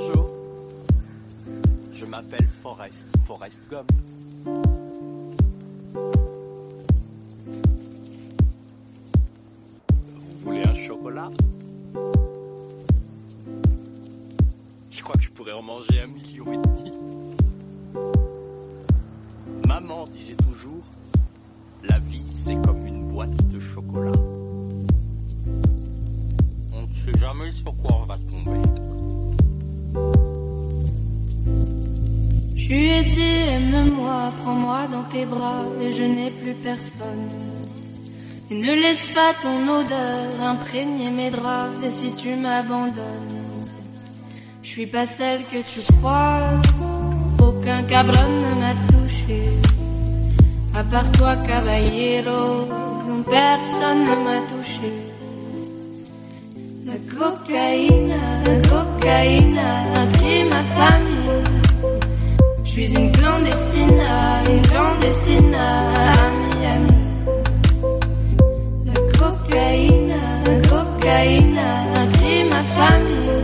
Bonjour. Je m'appelle Forrest, Forrest Gump. Vous voulez un chocolat? Je crois que je pourrais en manger un million et demi. Maman disait toujours, la vie c'est comme une boîte de chocolat. On ne sait jamais sur quoi on va tomber. Tu es dit, aime-moi, prends-moi dans tes bras et je n'ai plus personne. Et ne laisse pas ton odeur imprégner mes draps et si tu m'abandonnes, je suis pas celle que tu crois. Aucun cabron ne m'a touché. À part toi, caballero, personne ne m'a touché. La cocaïne, la cocaïne a pris ma famille. Je suis une clandestine, une clandestine à Miami. La cocaïne, la cocaïne a pris ma famille.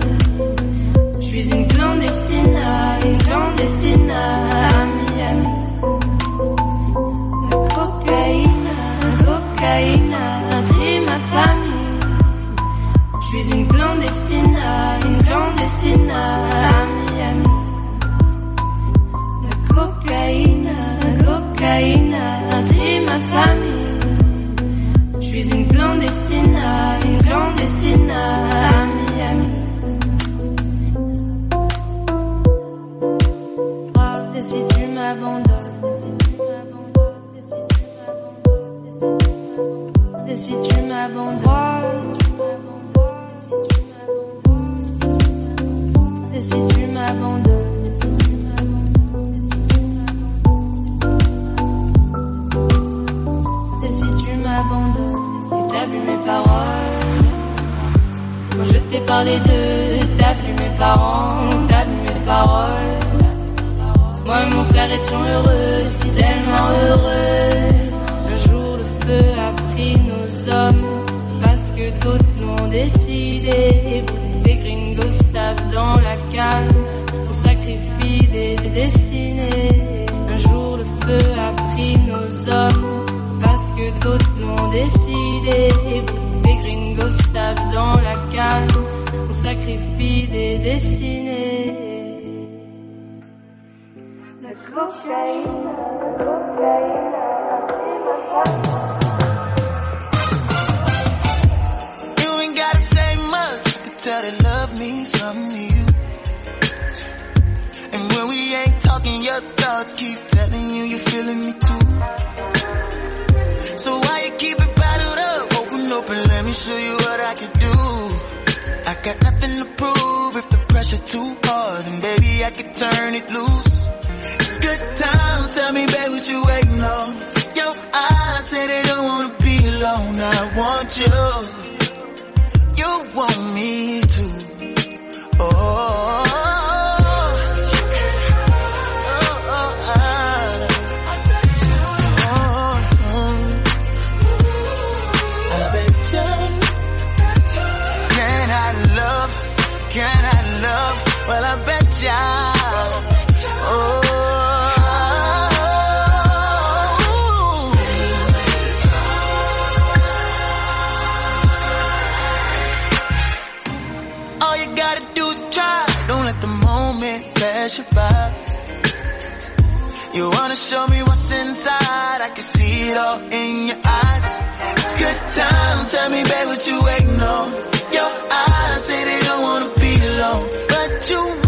Je suis une clandestine, une clandestine et si tu m'abandonnes, et si tu m'abandonnes. Et si tu m'abandonnes, si t'as vu mes paroles, je t'ai parlé de, t'as vu mes parents, t'as vu mes paroles. Moi et mon frère étions heureux, si tellement heureux. Un jour le feu d'autres l'ont décidé. Des gringos tapent dans la canne, on sacrifie des, des destinées. Un jour le feu a pris nos hommes, parce que d'autres l'ont décidé. Des gringos tapent dans la canne, on sacrifie des destinées. La cocaïne, la cocaïne ma you. And when we ain't talking, your thoughts keep telling you you're feeling me too. So why you keep it bottled up? Open up and let me show you what I can do. I got nothing to prove. If the pressure too hard, then baby I can turn it loose. It's good times. Tell me, babe, what you waiting on? Your eyes say they don't wanna be alone. I want you. You want me to. Oh. You by. You wanna show me what's inside? I can see it all in your eyes. It's good times. Tell me, babe, what you waiting on? Your eyes say they don't wanna be alone, but you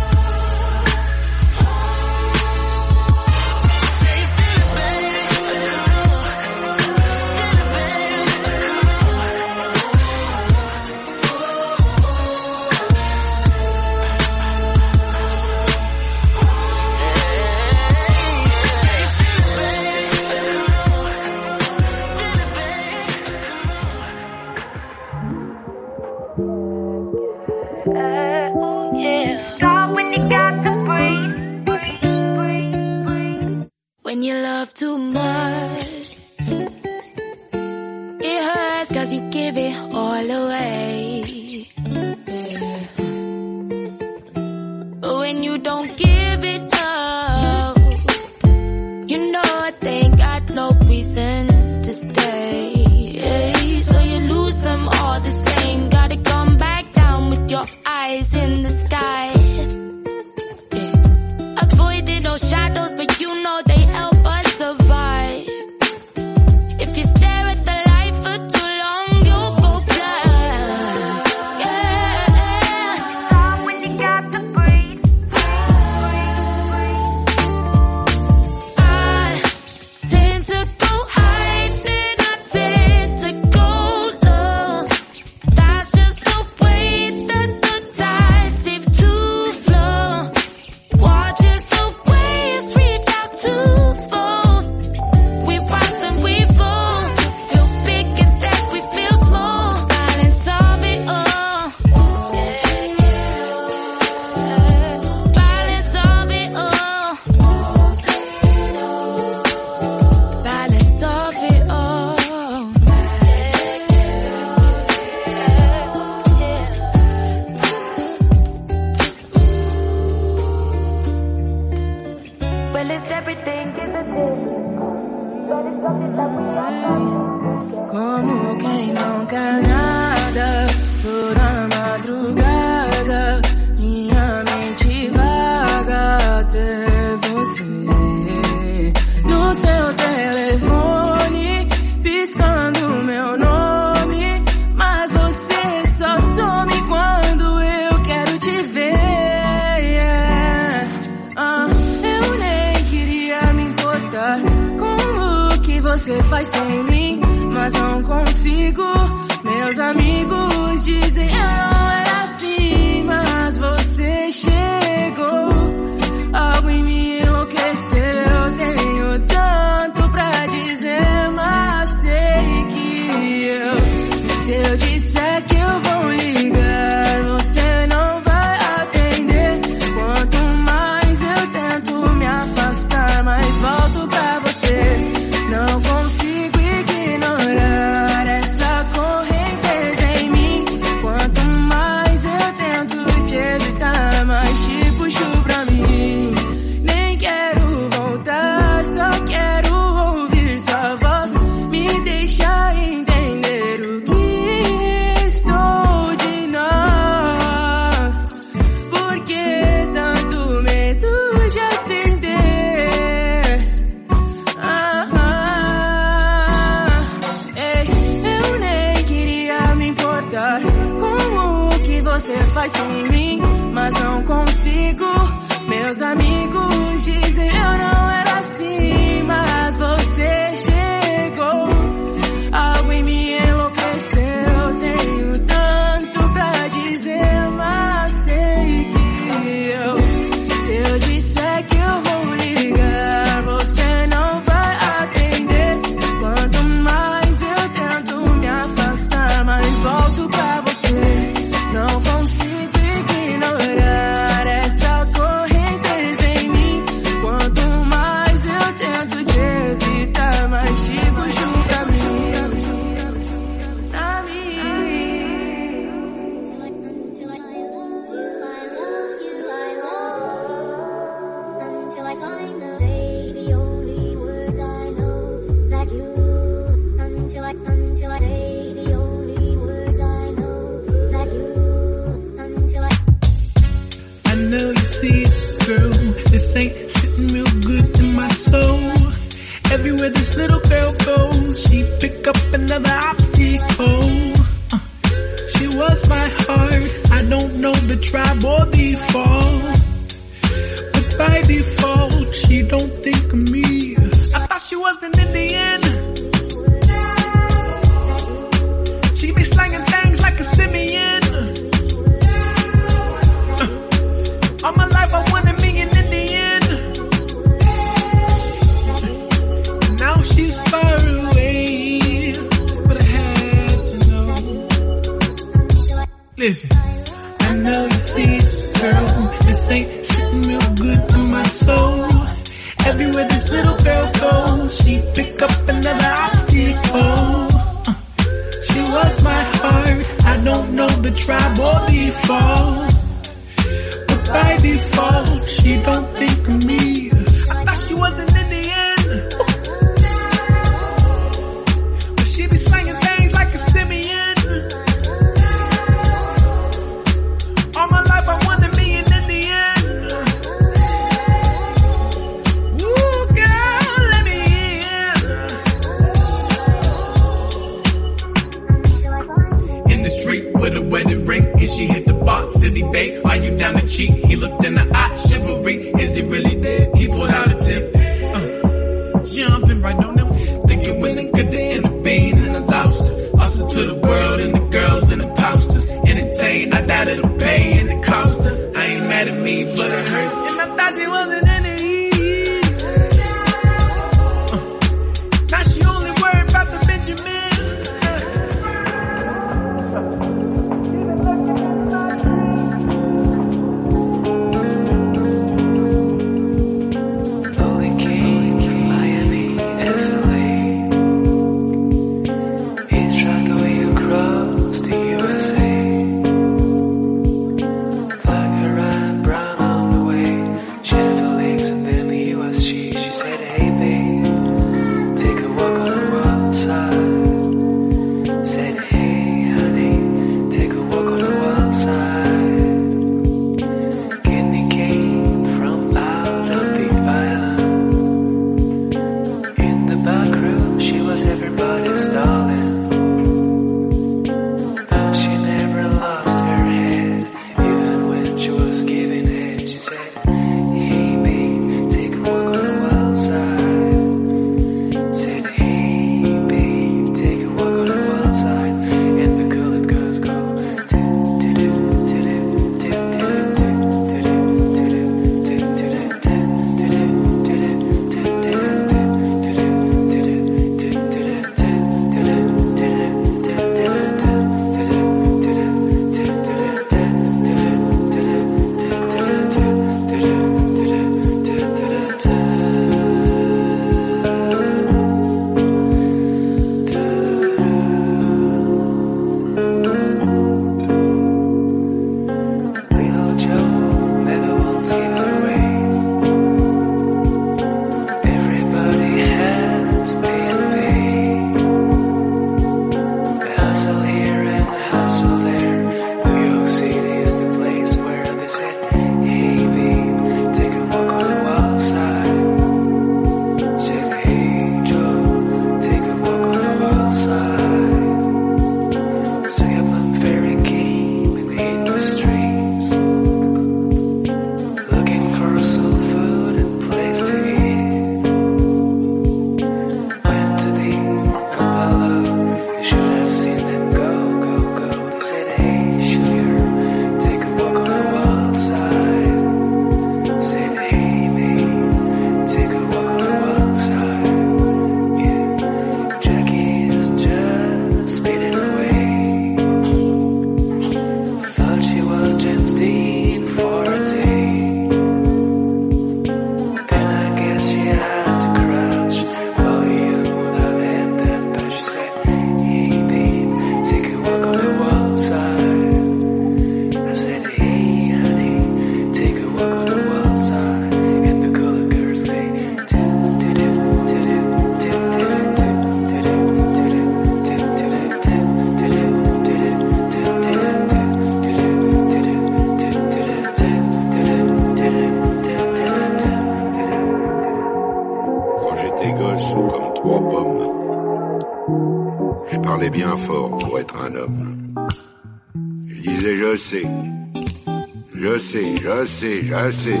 sais, je sais.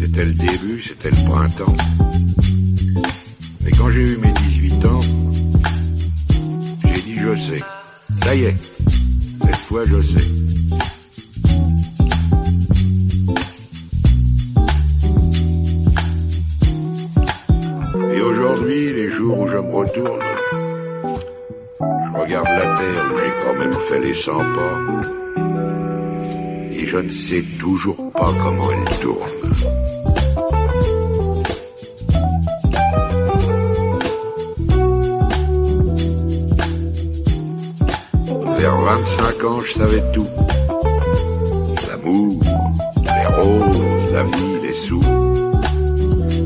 C'était le début, c'était le printemps. Mais quand j'ai eu mes 18 ans, j'ai dit je sais. Ça y est, cette fois je sais. Et aujourd'hui, les jours où je me retourne, regarde la terre j'ai quand même fait les 100 pas. Et je ne sais toujours pas comment elle tourne. Vers 25 ans, je savais tout. L'amour, les roses, la vie, les sous.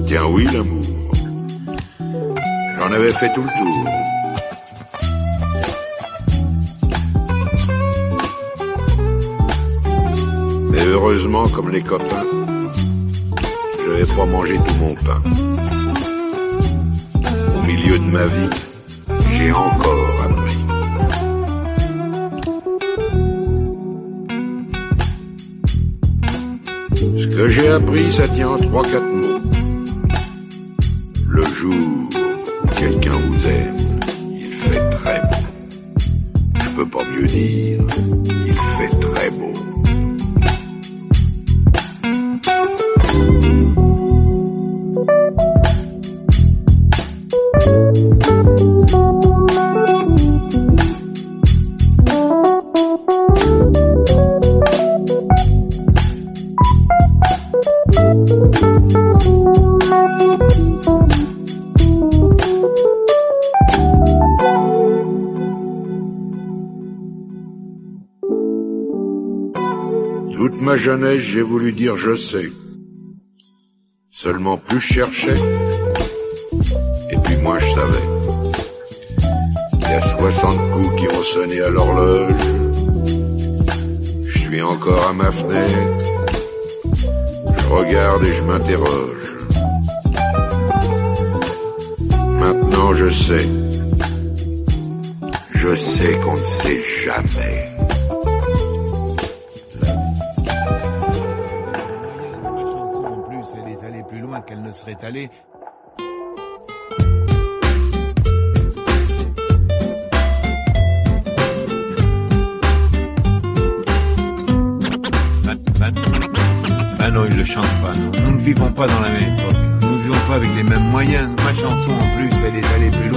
Tiens oui, l'amour. J'en avais fait tout le tour. Heureusement, comme les copains, je vais pas manger tout mon pain. Au milieu de ma vie, j'ai encore appris. Ce que j'ai appris, ça tient en trois, quatre mots. Jeunesse, j'ai voulu dire je sais. Seulement plus je cherchais, et puis moi je savais. Il y a 60 coups qui ont sonné à l'horloge. Je suis encore à ma fenêtre. Je regarde et je m'interroge. Maintenant je sais. Je sais qu'on ne sait jamais. Serait ah, ah non, il le chante pas, non. Nous ne vivons pas dans la même époque. Nous ne vivons pas avec les mêmes moyens. Ma chanson en plus, elle est allée plus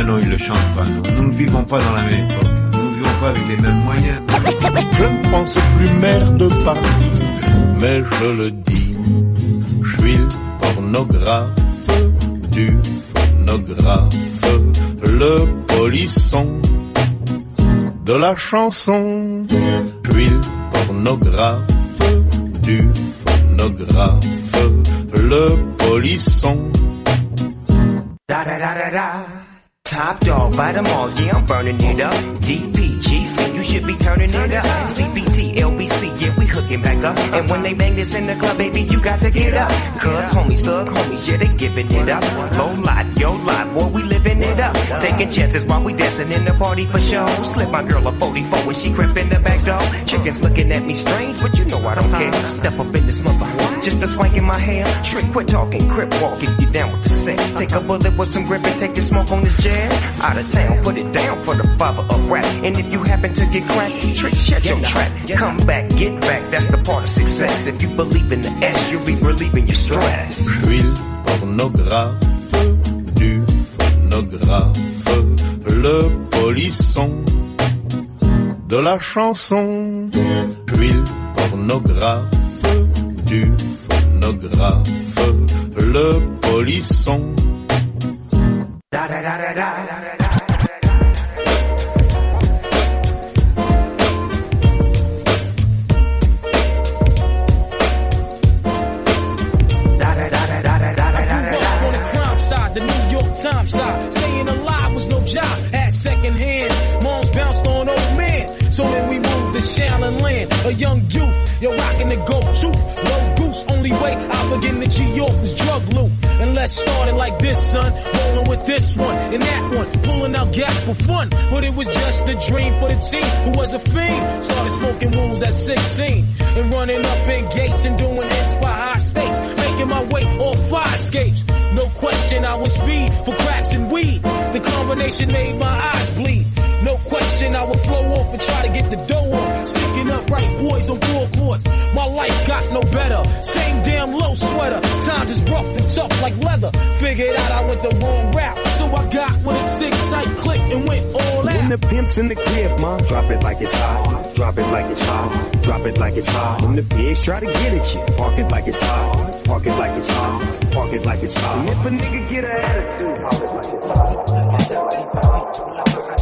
Ah non, il le chante pas, non. Nous ne vivons pas dans la même époque. Nous ne vivons pas avec les mêmes moyens. Je ne pense plus maire de Paris, mais je le dis. Je suis le pornographe du phonographe, le polisson de la chanson. Je suis le pornographe du phonographe, le polisson. Da da da da da. Top dog, bite 'em all, yeah, I'm burning it up. DPGC, you should be turning it up. CBT, LBC, yeah, we hooking back up. And when they bang this in the club, baby, you got to get up. Cause homies, thug homies, yeah, they giving it up. Low lot, yo lot, boy, we living it up. Taking chances while we dancing in the party for show. Slip my girl a 44 when she crept in the back door. Chickens looking at me strange, but you know I don't care. Step up in this mother, just a swank in my hair. Trick, quit talking, crip walk, if you down with the set. Take a bullet with some grip and take a smoke on the jazz. Out of town, put it down for the father of rap. And if you happen to get cracked, trick, shut your trap. Come back, get back, that's the part of success. If you believe in the S, you'll be relieving your stress. Suis pornographe du phonographe, le polisson de la chanson. Suis pornographe du phonographe, le polisson. Da, da, da, the New York Times. I saying a lie was no job at second hand. To Shaolin Land, a young youth. You're rocking the go-to, low goose. Only way I begin to G York was drug loot. And let's start it like this, son. Rolling with this one and that one, pulling out gas for fun. But it was just a dream for the team who was a fiend. Started smoking wools at 16 and running up in gates and doing hits by high stakes. Making my way off fire escapes. No question I was speed for cracks and weed. The combination made my eyes bleed. No question I would flow off and try to get the dough off. Sticking up right boys on four courts. My life got no better. Same damn low sweater. Times is rough and tough like leather. Figured out I went the wrong route. So I got with a sick tight click and went all out. When the pimp's in the crib, ma, drop it like it's hot. Drop it like it's hot. Drop it like it's hot. When the pigs try to get at you, park it like it's hot. Park it like it's hot. Park it like it's hot. And if a nigga get an attitude, park it like it's hot.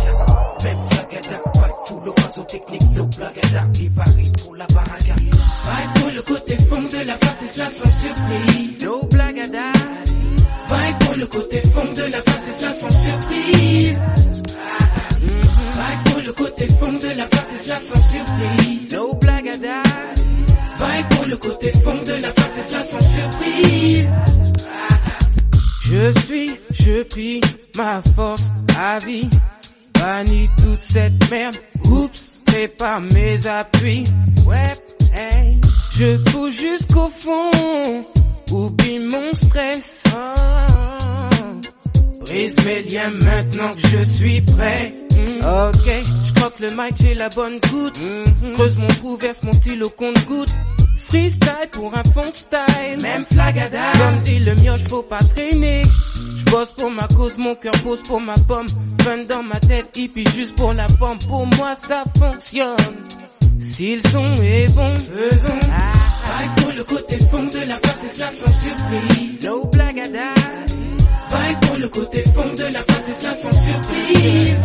Vibe pour le côté fond de la face et cela sans surprise. No blague à Vibe pour le côté fond de la face et cela sans surprise. Vibe pour le côté fond de la face et cela sans surprise. No blague à Vibe pour le côté fond de la face et cela sans surprise. Je suis, je prie ma force à vie. Bannis toute cette merde. Oups, prépare mes appuis. Ouais, hey. Je pousse jusqu'au fond. Oublie mon stress. Oh. Brise mes liens maintenant que je suis prêt. Mm. Ok, je croque le mic, j'ai la bonne goutte. Creuse mon trou, verse mon stylo compte goutte. Freestyle pour un fond style. Même flagada. Comme dit le mioche, faut pas traîner. Je bosse pour ma cause, mon cœur pose pour ma pomme. Fun dans ma tête, hippie juste pour la forme. Pour moi, ça fonctionne. Si le son est bon, faisons. Vibe pour le côté fond de la face et cela sans surprise. No date. Vibe pour le côté fond de la face et cela sans surprise.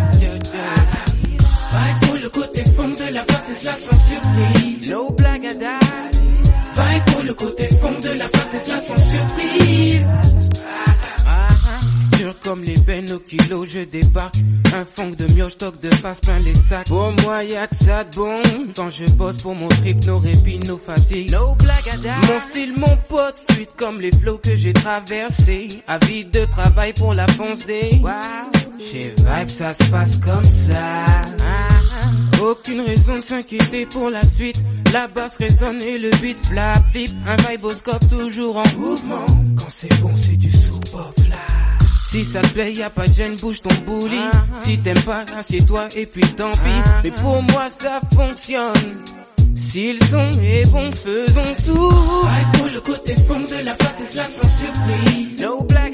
Vibe pour le côté fond de la face et cela sans surprise. No date. Vibe pour le côté fond de la face et cela sans surprise. Comme les peines au kilo, je débarque. Un fond de mioche, stock de face plein les sacs. Pour moi, y'a que ça de bon. Quand je bosse pour mon trip, nos répits, nos fatigues. No. Mon style, mon pote, fuite comme les flots que j'ai traversés. Avide de travail pour la fonce des. Wow. Chez Vibe, ça se passe comme ça. Ah. Aucune raison de s'inquiéter pour la suite. La basse résonne et le beat flap flip. Un viboscope toujours en mouvement. Quand c'est bon, c'est du sous-pop là. Si ça te plaît, y a pas de gêne, bouge ton bouli. Si t'aimes pas, assieds-toi et puis tant pis. Mais pour moi, ça fonctionne. Si le son est bon, faisons tout. Vibe pour le côté fond de la face et cela sans surprise. No date.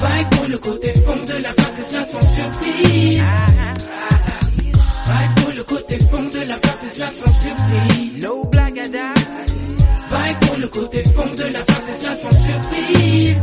Vibe pour le côté fond de la face et cela sans surprise. Vibe pour le côté fond de la face et cela sans surprise. No date. Vibe pour le côté fond de la face et cela sans surprise.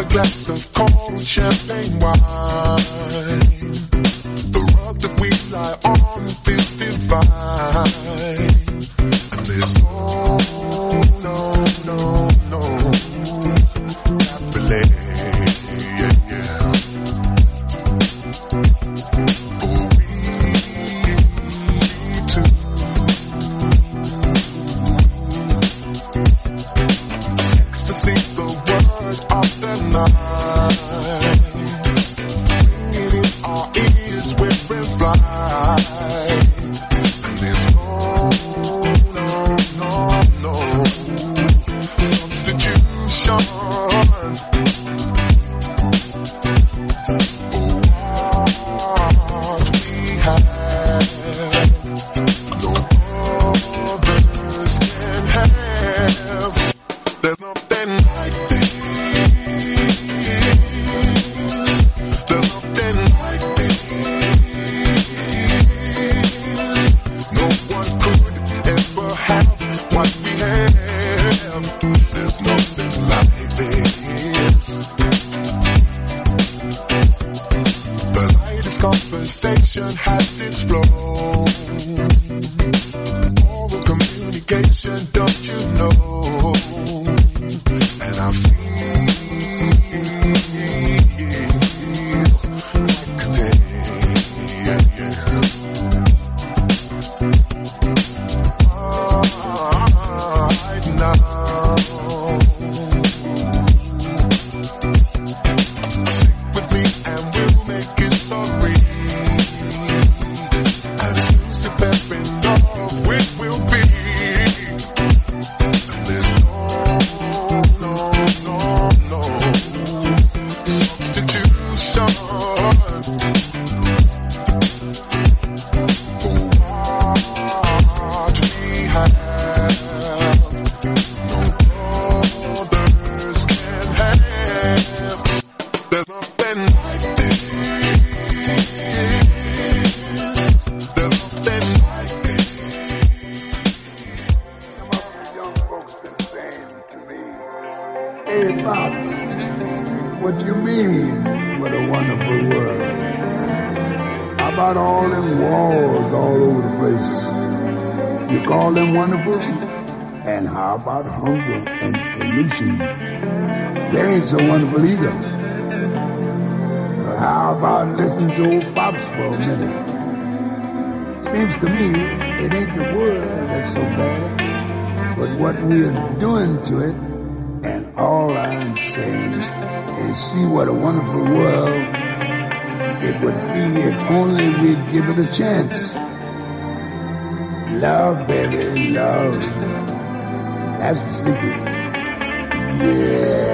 a glass of cold champagne wine. The rug that we lie on feels divine. And there's no, for a minute? Seems to me it ain't the world that's so bad, but what we're doing to it and all I'm saying is see what a wonderful world it would be if only we'd give it a chance. Love, baby, love. That's the secret. Yeah.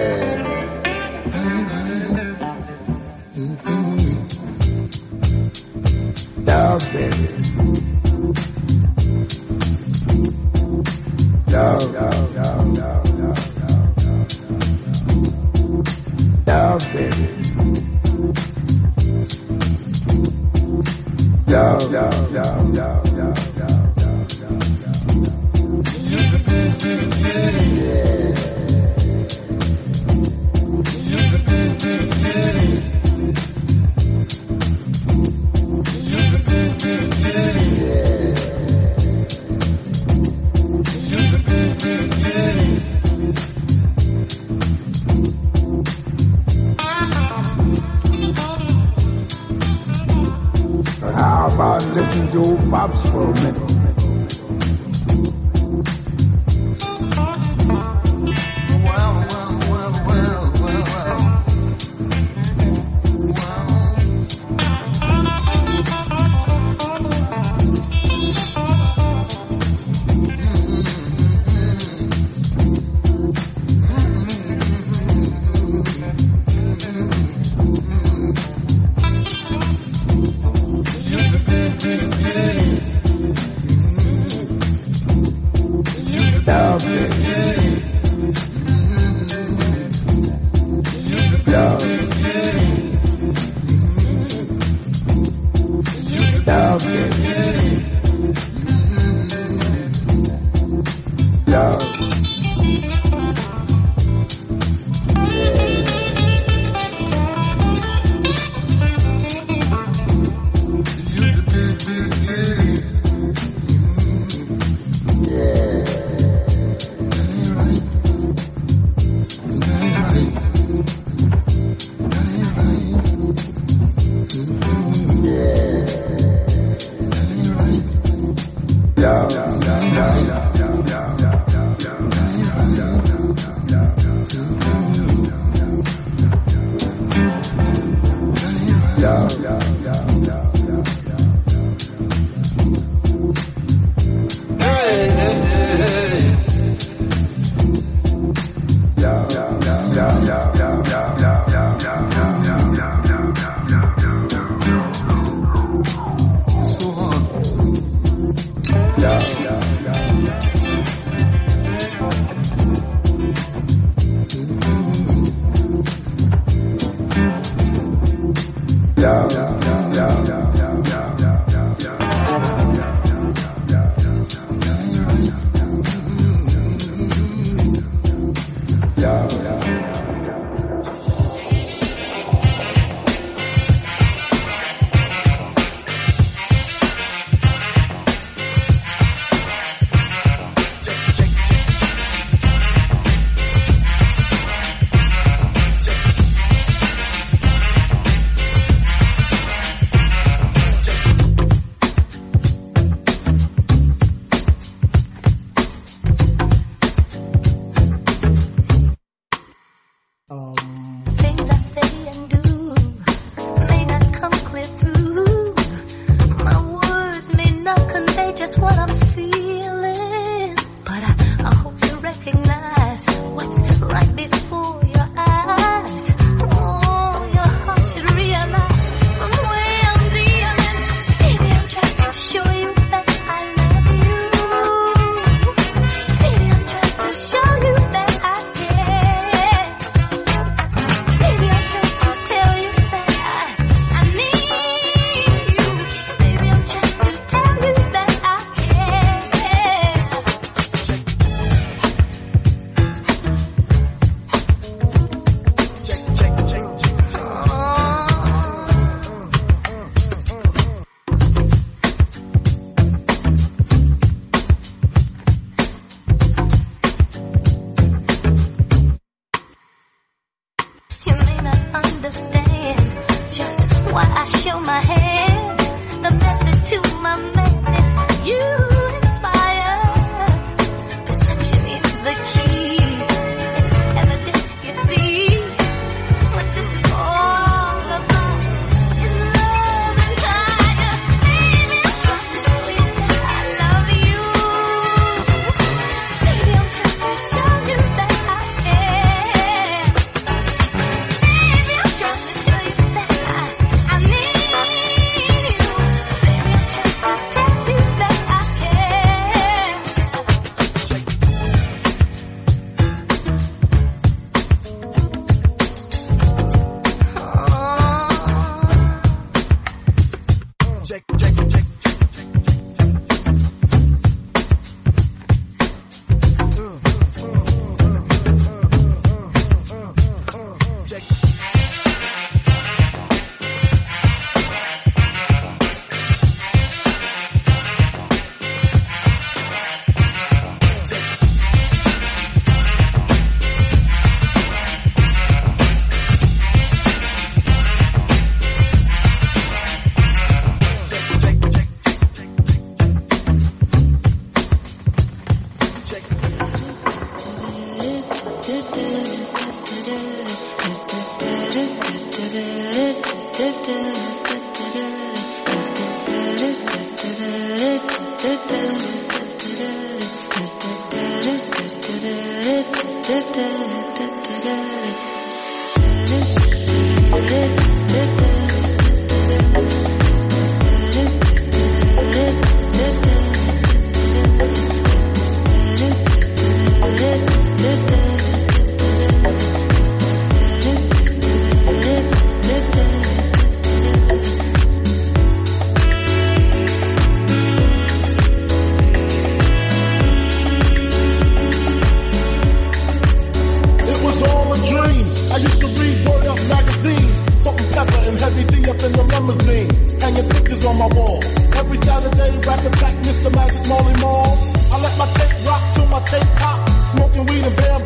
I used to read word up magazines, salt and Pepa and heavy D up in the limousine. Hanging pictures on my wall. Every Saturday, Rap Attack Mr. Magic Marley Marl. I let my tape rock till my tape pop. Smoking weed and Bambu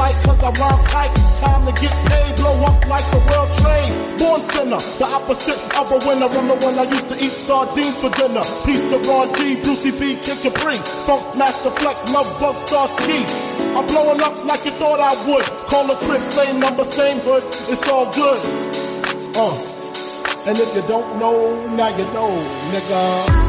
light cause I rhyme tight. Time to get paid, blow up like the world trade. Born sinner, the opposite of a winner. I'm the one I used to eat sardines for dinner. Peace to Ron G, Brucie B, Kid Capri. Funk Master Flex, Love Bug, Starski. I'm blowing up like you thought I would. Call a crib, same number, same hood. It's all good. Uh. And if you don't know, now you know, nigga.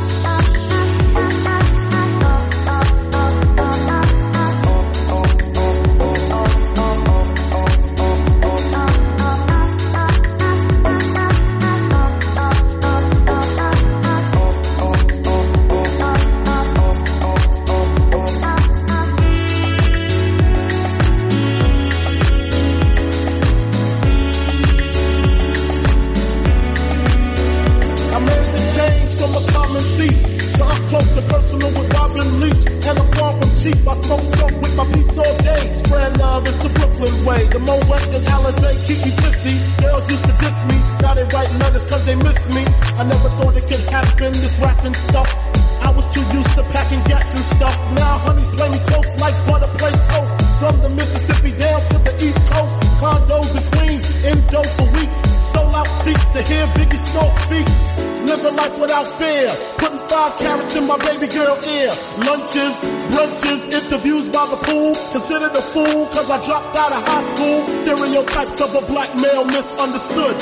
understood,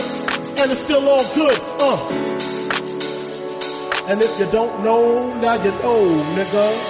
and it's still all good. Uh. And if you don't know, now you know, nigga.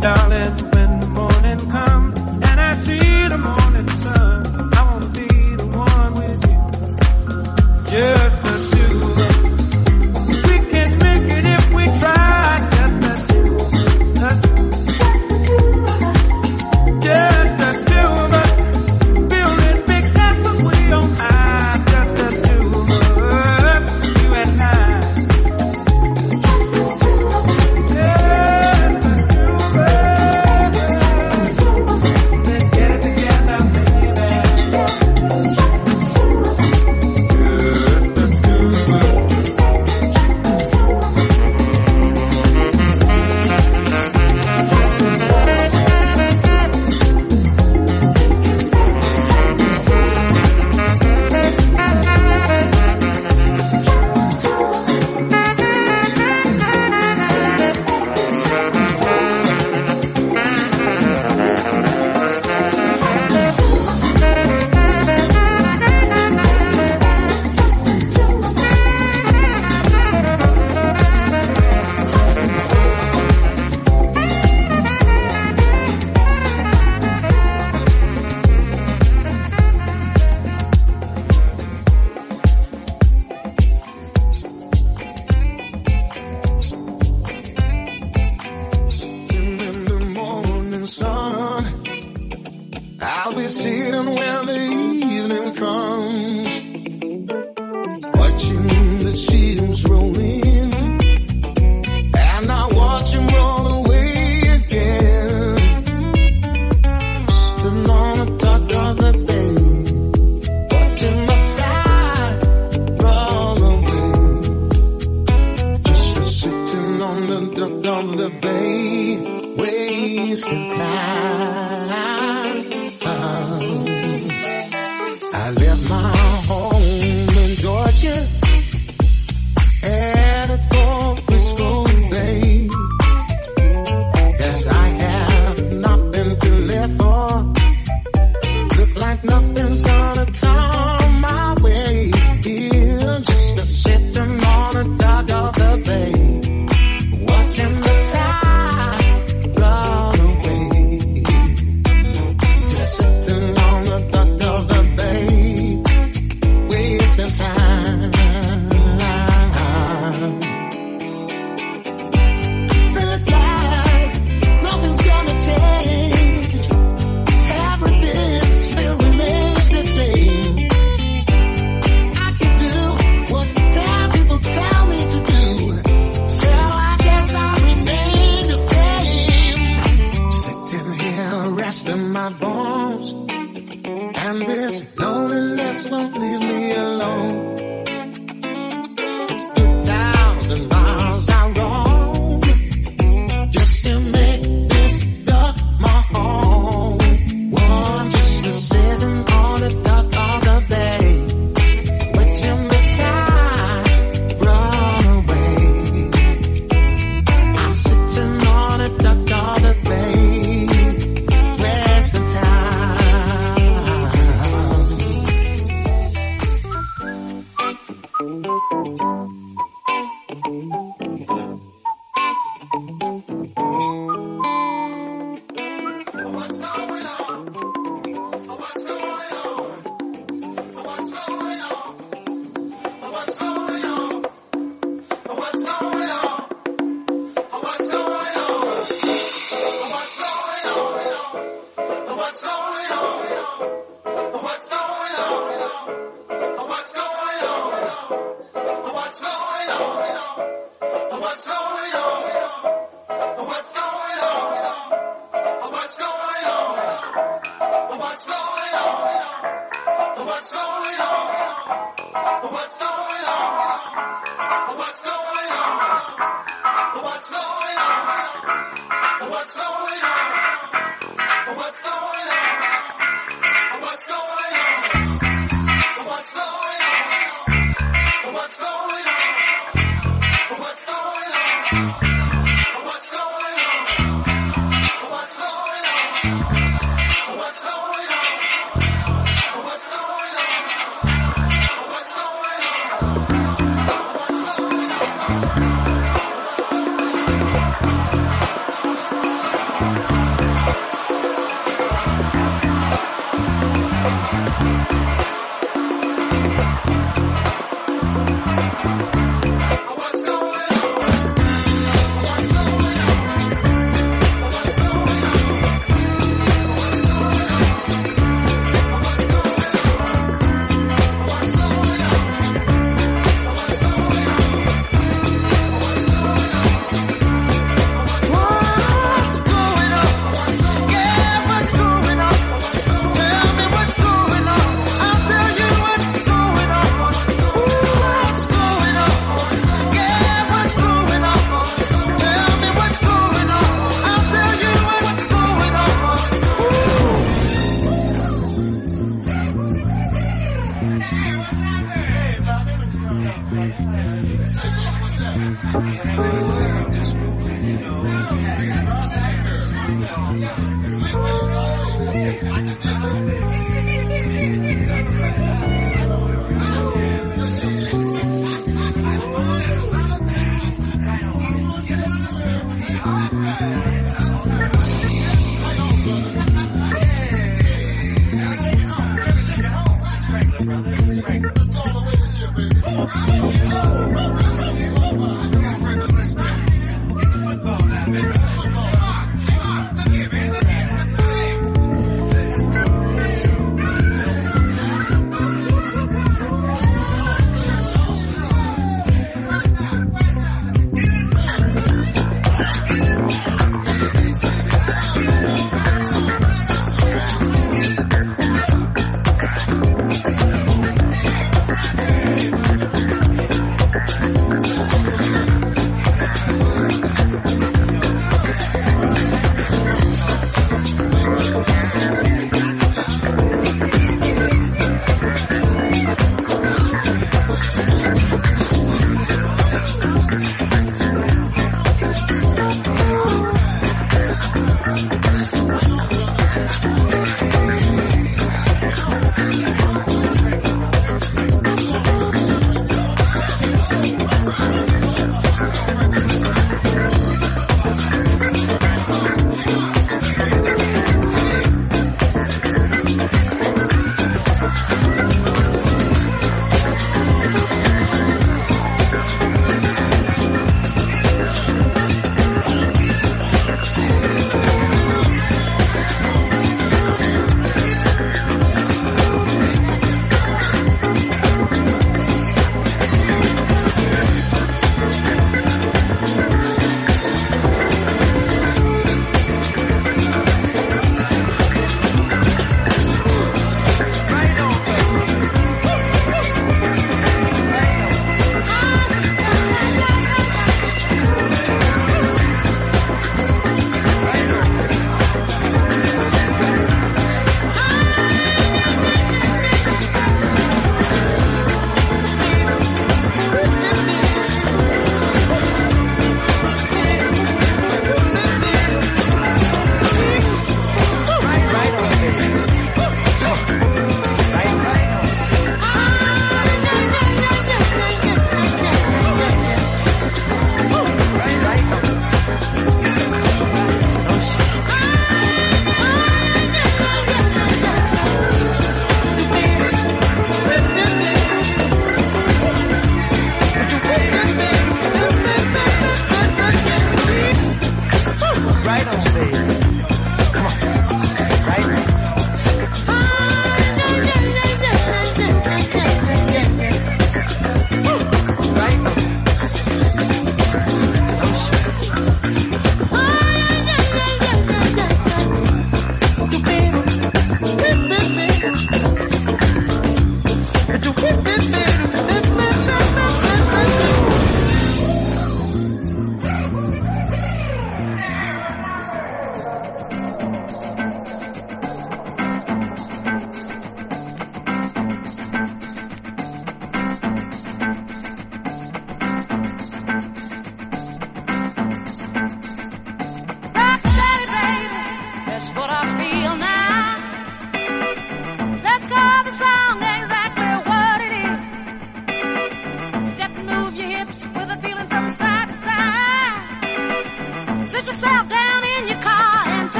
down.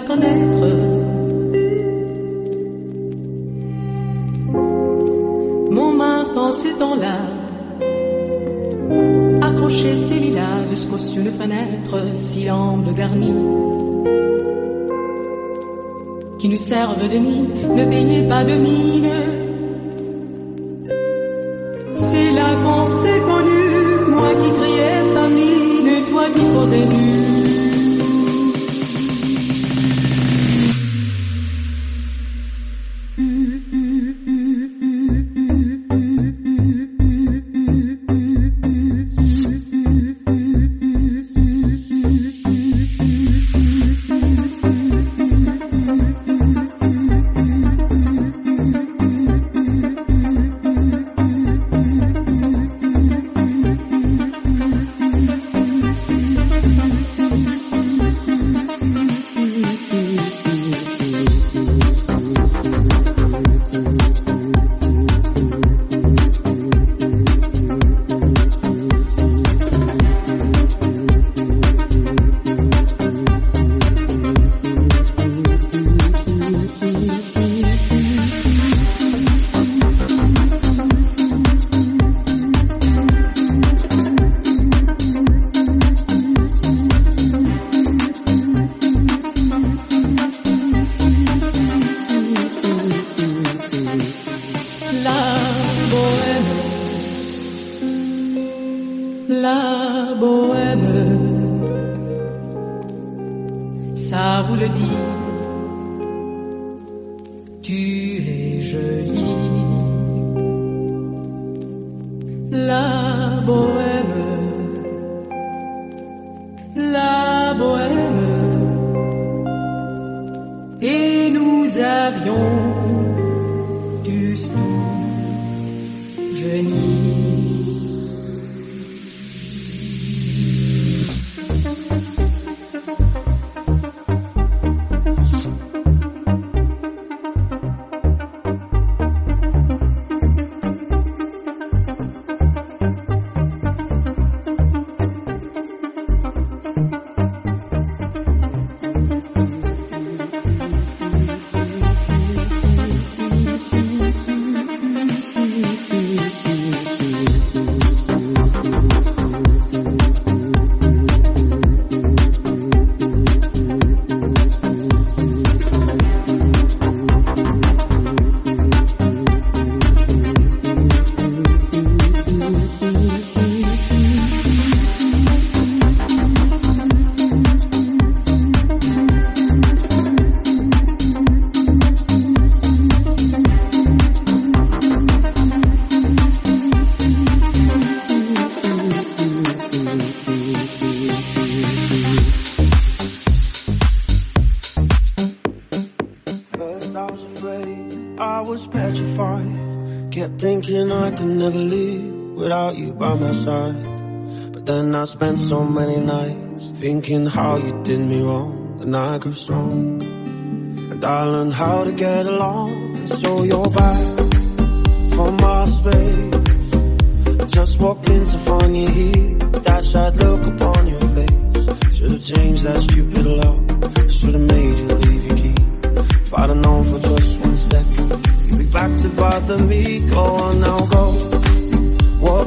Ne peut pas 对你。Never live without you by my side. But then I spent so many nights thinking how you did me wrong, and I grew strong. And I learned how to get along. So you're back from outer space. Just walked in to find you here. That sad look upon your face. Should've changed that stupid lock. Should've made you leave your key. If I'd have known for just one second, you'd be back to bother me. Go on now, go.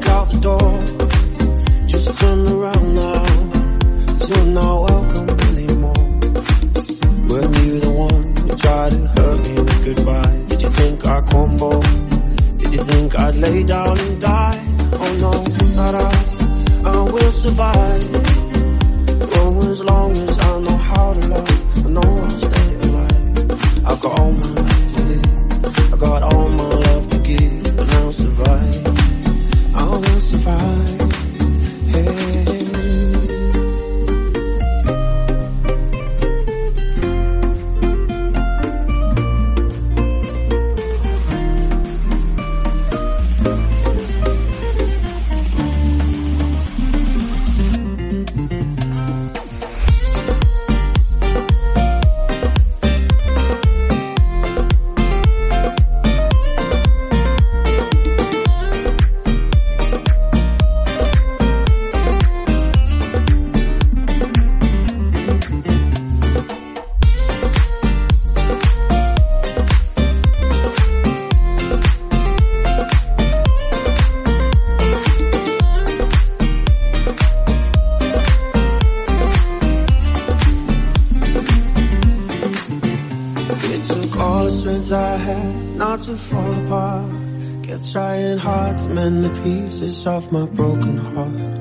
Out the door. Just turn around now. You're not words I had not to fall apart. Kept trying hard to mend the pieces of my broken heart.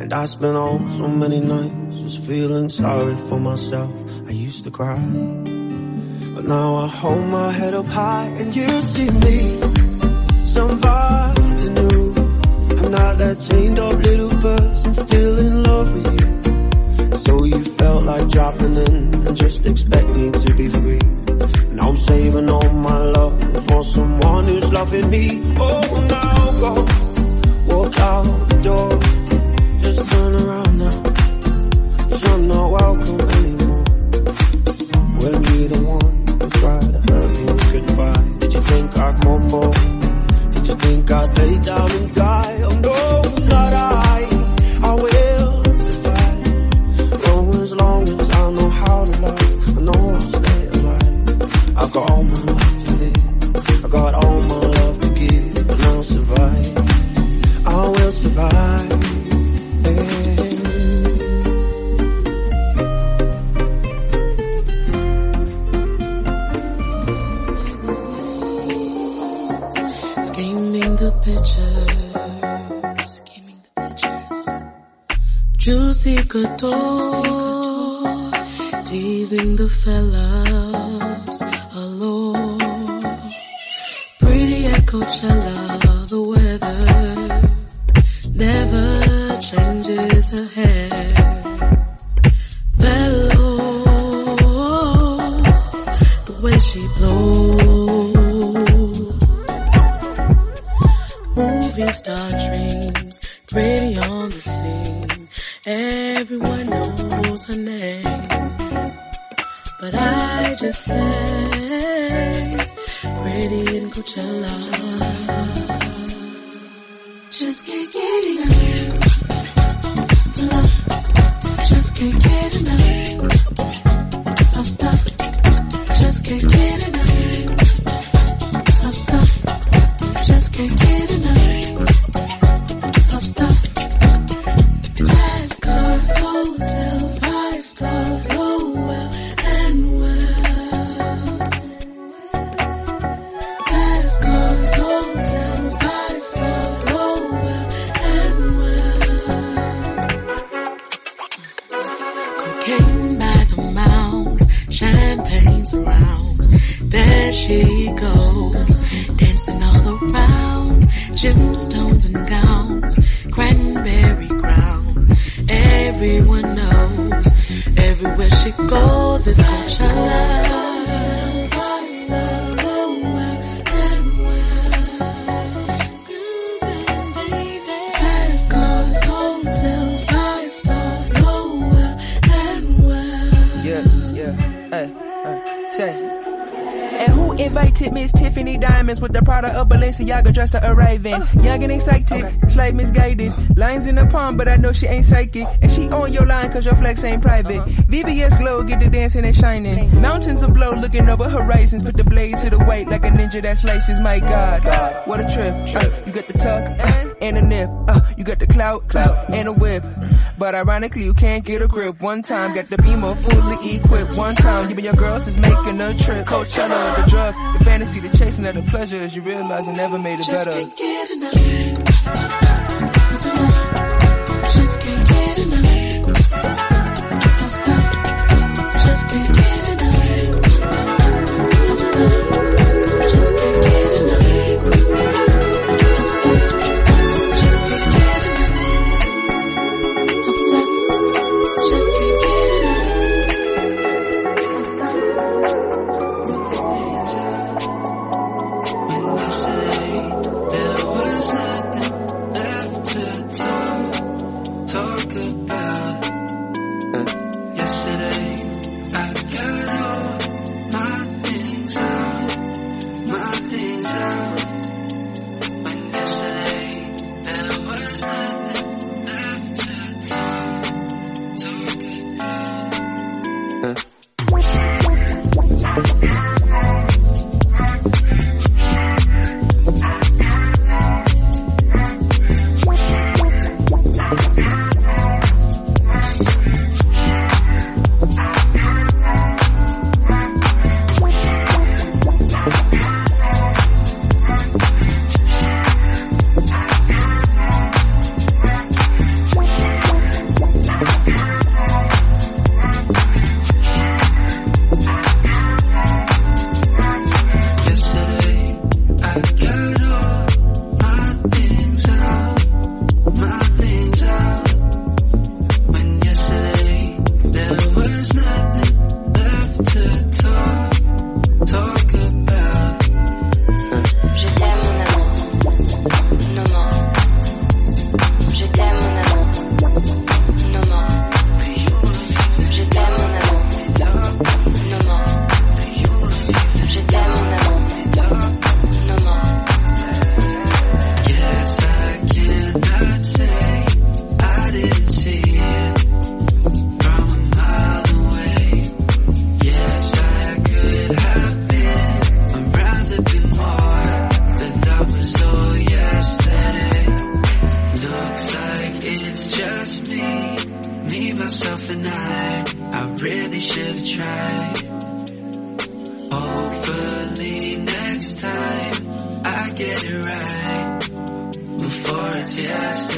And I spent oh so many nights just feeling sorry for myself. I used to cry. But now I hold my head up high and you see me. Somebody new. I'm not that chained up little person still in love with you. So you felt like dropping in and just expect me to be free. Now I'm saving all my love for someone who's loving me. Oh, now go walk out the door. Just turn around now. Cause you're not welcome anymore. Weren't you the one who tried to hurt me goodbye? Did you think I'd crumble? Did you think I'd lay down and die? Juicy couture. Teasing the fellas. Invited Miss Tiffany Diamonds with the product of Balenciaga dressed to arrive in? Young and excited, slight misguided. Lines in the palm, but I know she ain't psychic. And she on your line cause your flex ain't private. VVS glow, get the dancing and shining. Mountains of blow, looking over horizons. Put the blade to the white like a ninja that slices. My God, what a trip. Uh, you got the tuck uh, and the nip. Uh, you got the clout, clout and a whip. But ironically, you can't get a grip. One time, got the beamer fully equipped. One time, you and your girls is making a trip. Coachella, the drugs, the fantasy, the chasing of the pleasures. You realize I never made it Just better. Before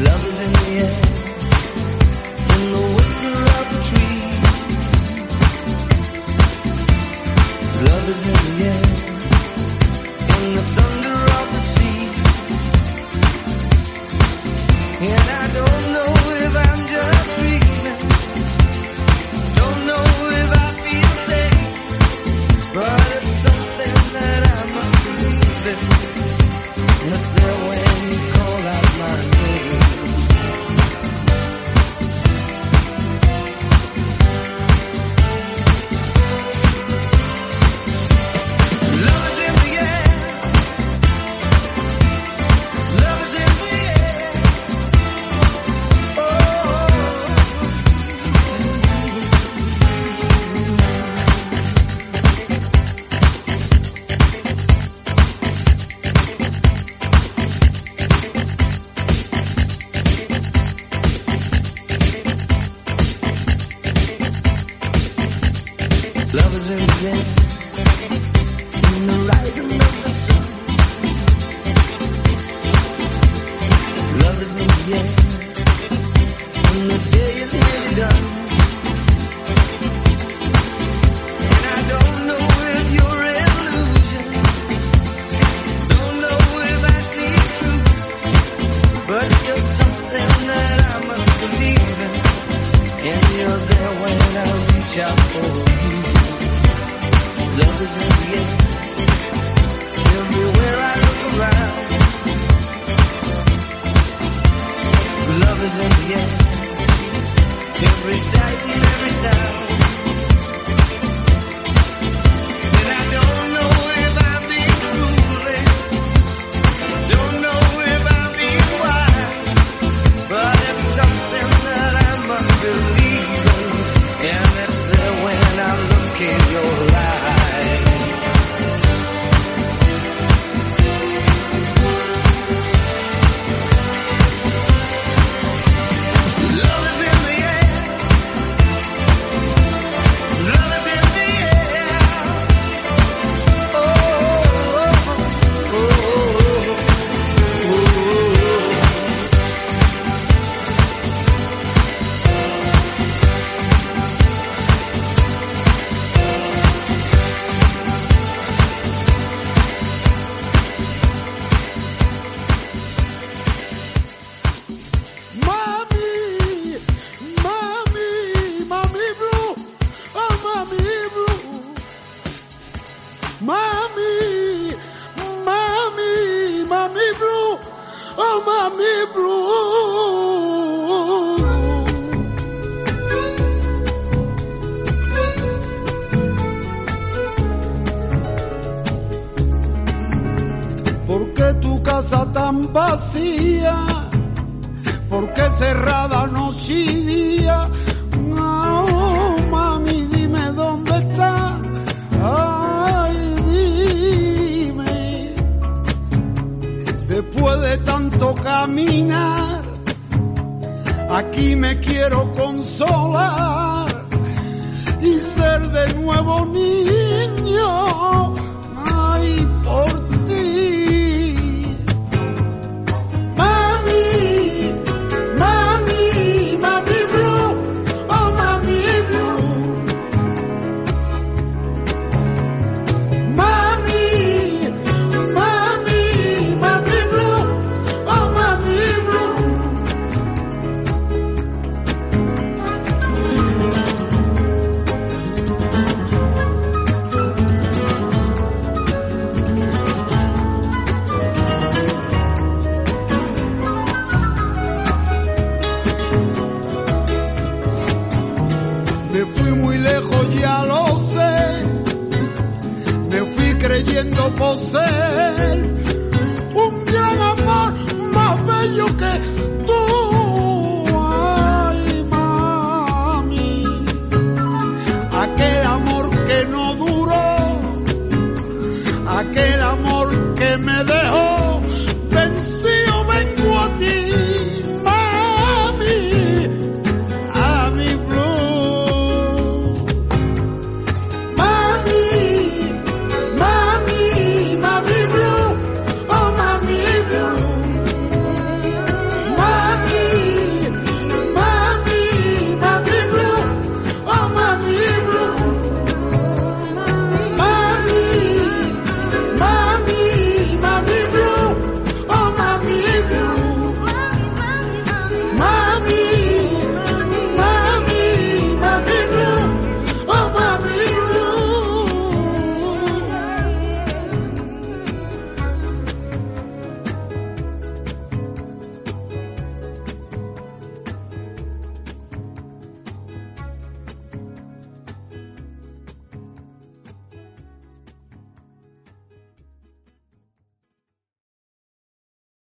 Love is in the air,